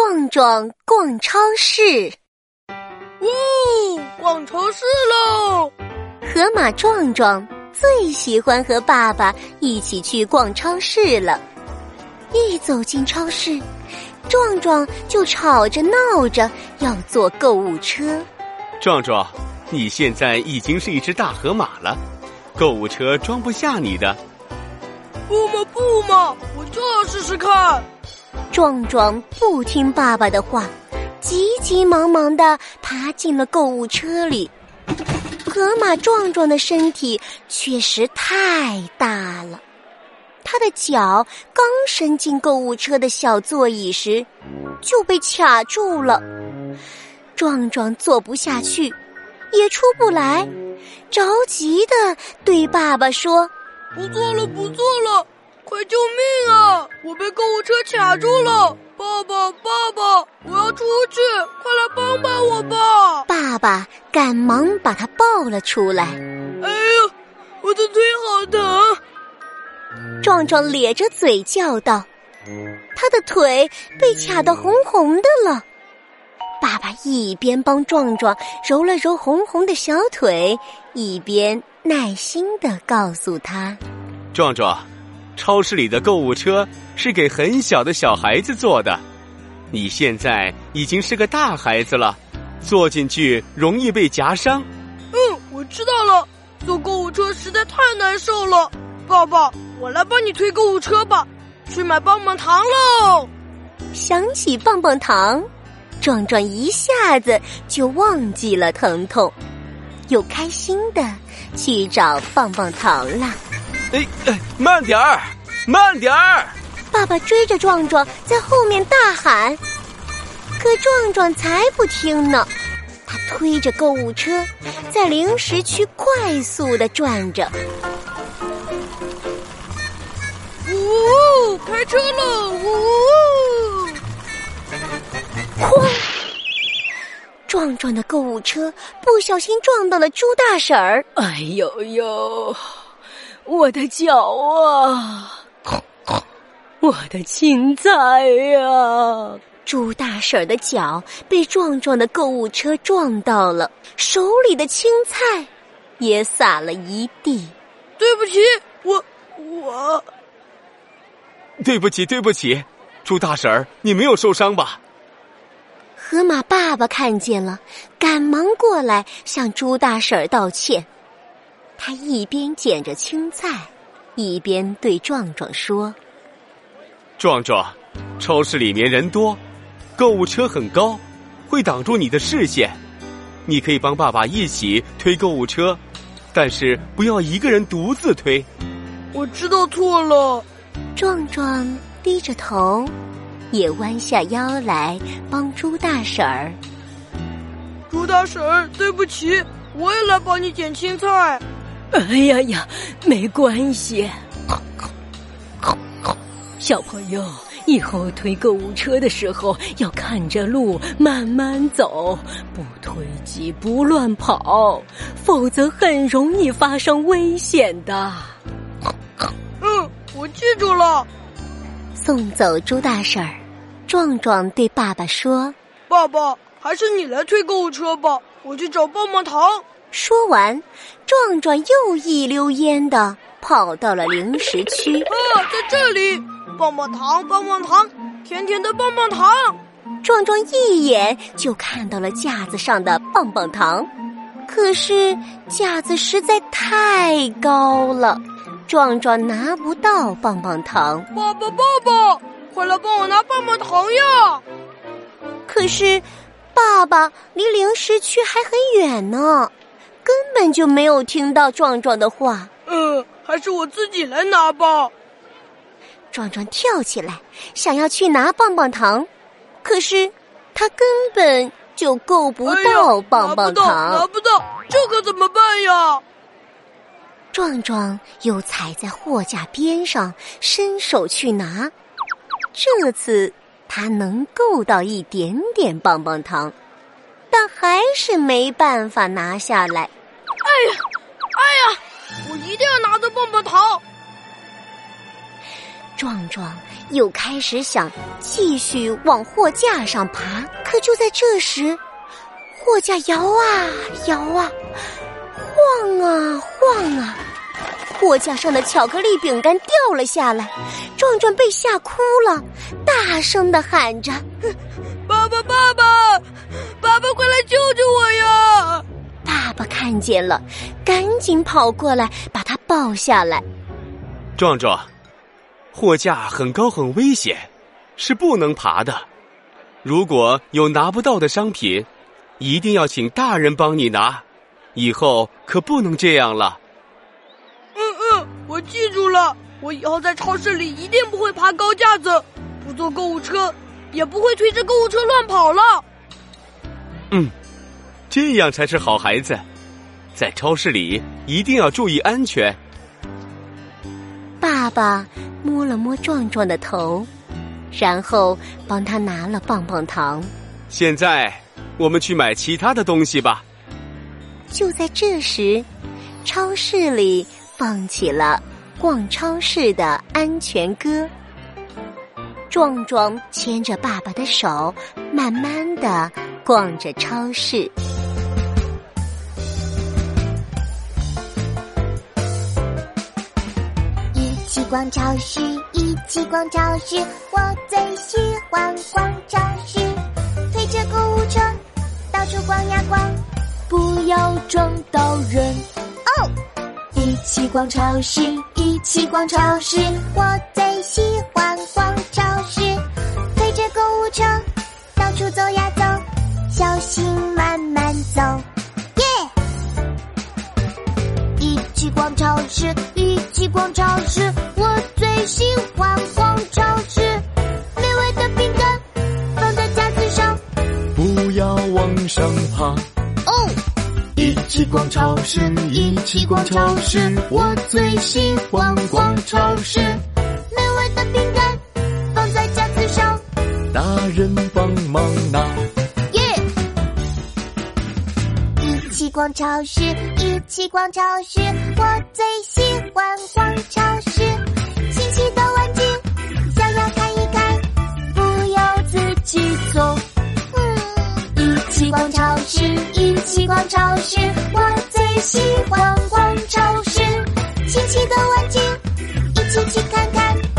壮壮逛超市，呜，逛超市喽！河马壮壮最喜欢和爸爸一起去逛超市了。一走进超市，壮壮就吵着闹着要坐购物车。壮壮，你现在已经是一只大河马了，购物车装不下你的。不嘛不嘛，我就要试试看。壮壮不听爸爸的话，急急忙忙的爬进了购物车里。河马壮壮的身体确实太大了，他的脚刚伸进购物车的小座椅时，就被卡住了。壮壮坐不下去，也出不来，着急的对爸爸说：“不坐了，不坐了。”快救命啊！我被购物车卡住了，爸爸，爸爸，我要出去，快来帮帮我吧！爸爸赶忙把他抱了出来。哎呀，我的腿好疼！壮壮咧着嘴叫道：“他的腿被卡得红红的了。”爸爸一边帮壮壮揉了揉红红的小腿，一边耐心的告诉他：“壮壮。”超市里的购物车是给很小的小孩子坐的，你现在已经是个大孩子了，坐进去容易被夹伤。嗯，我知道了，坐购物车实在太难受了。爸爸，我来帮你推购物车吧，去买棒棒糖喽。想起棒棒糖，壮壮一下子就忘记了疼痛，又开心的去找棒棒糖了。哎哎，慢点儿，慢点儿！爸爸追着壮壮在后面大喊，可壮壮才不听呢。他推着购物车在零食区快速的转着。呜，开车了！呜，哐！壮壮的购物车不小心撞到了猪大婶儿。哎呦呦！我的脚啊，我的青菜呀！猪大婶的脚被壮壮的购物车撞到了，手里的青菜也洒了一地。对不起，我我。对不起，对不起，猪大婶儿，你没有受伤吧？河马爸爸看见了，赶忙过来向猪大婶儿道歉。他一边捡着青菜，一边对壮壮说：“壮壮，超市里面人多，购物车很高，会挡住你的视线。你可以帮爸爸一起推购物车，但是不要一个人独自推。”我知道错了。壮壮低着头，也弯下腰来帮猪大婶儿。猪大婶儿，对不起，我也来帮你捡青菜。哎呀呀，没关系。小朋友，以后推购物车的时候要看着路，慢慢走，不推挤，不乱跑，否则很容易发生危险的。嗯，我记住了。送走猪大婶儿，壮壮对爸爸说：“爸爸，还是你来推购物车吧，我去找棒棒糖。”说完，壮壮又一溜烟的跑到了零食区。啊，在这里，棒棒糖，棒棒糖，甜甜的棒棒糖。壮壮一眼就看到了架子上的棒棒糖，可是架子实在太高了，壮壮拿不到棒棒糖。爸爸，爸爸，快来帮我拿棒棒糖呀！可是，爸爸离零食区还很远呢。根本就没有听到壮壮的话。嗯，还是我自己来拿吧。壮壮跳起来，想要去拿棒棒糖，可是他根本就够不到棒棒糖，拿不到，这可怎么办呀？壮壮又踩在货架边上，伸手去拿。这次他能够到一点点棒棒糖。但还是没办法拿下来。哎呀，哎呀！我一定要拿到棒棒糖！壮壮又开始想继续往货架上爬，可就在这时，货架摇啊摇啊，晃啊晃啊，货架上的巧克力饼干掉了下来，壮壮被吓哭了，大声的喊着：“ 爸爸，爸爸，爸爸，快来救救我呀！”爸爸看见了，赶紧跑过来把他抱下来。壮壮。货架很高很危险，是不能爬的。如果有拿不到的商品，一定要请大人帮你拿。以后可不能这样了。嗯嗯，我记住了。我以后在超市里一定不会爬高架子，不坐购物车，也不会推着购物车乱跑了。嗯，这样才是好孩子。在超市里一定要注意安全。爸爸。摸了摸壮壮的头，然后帮他拿了棒棒糖。现在我们去买其他的东西吧。就在这时，超市里放起了逛超市的安全歌。壮壮牵着爸爸的手，慢慢的逛着超市。一起逛超市，一起逛超市，我最喜欢逛超市。推着购物车，到处逛呀逛，不要撞到人。哦，一起逛超市，一起逛超市，我最喜欢逛超市。推着购物车，到处走呀哦，一起逛超市，一起逛超市，我最喜欢逛超市。美味的饼干放在架子上，大人帮忙拿。耶！一起逛超市，一起逛超市，我最喜欢逛超市。逛超市，一起逛超市，我最喜欢逛超市。新奇的玩具，一起去看看。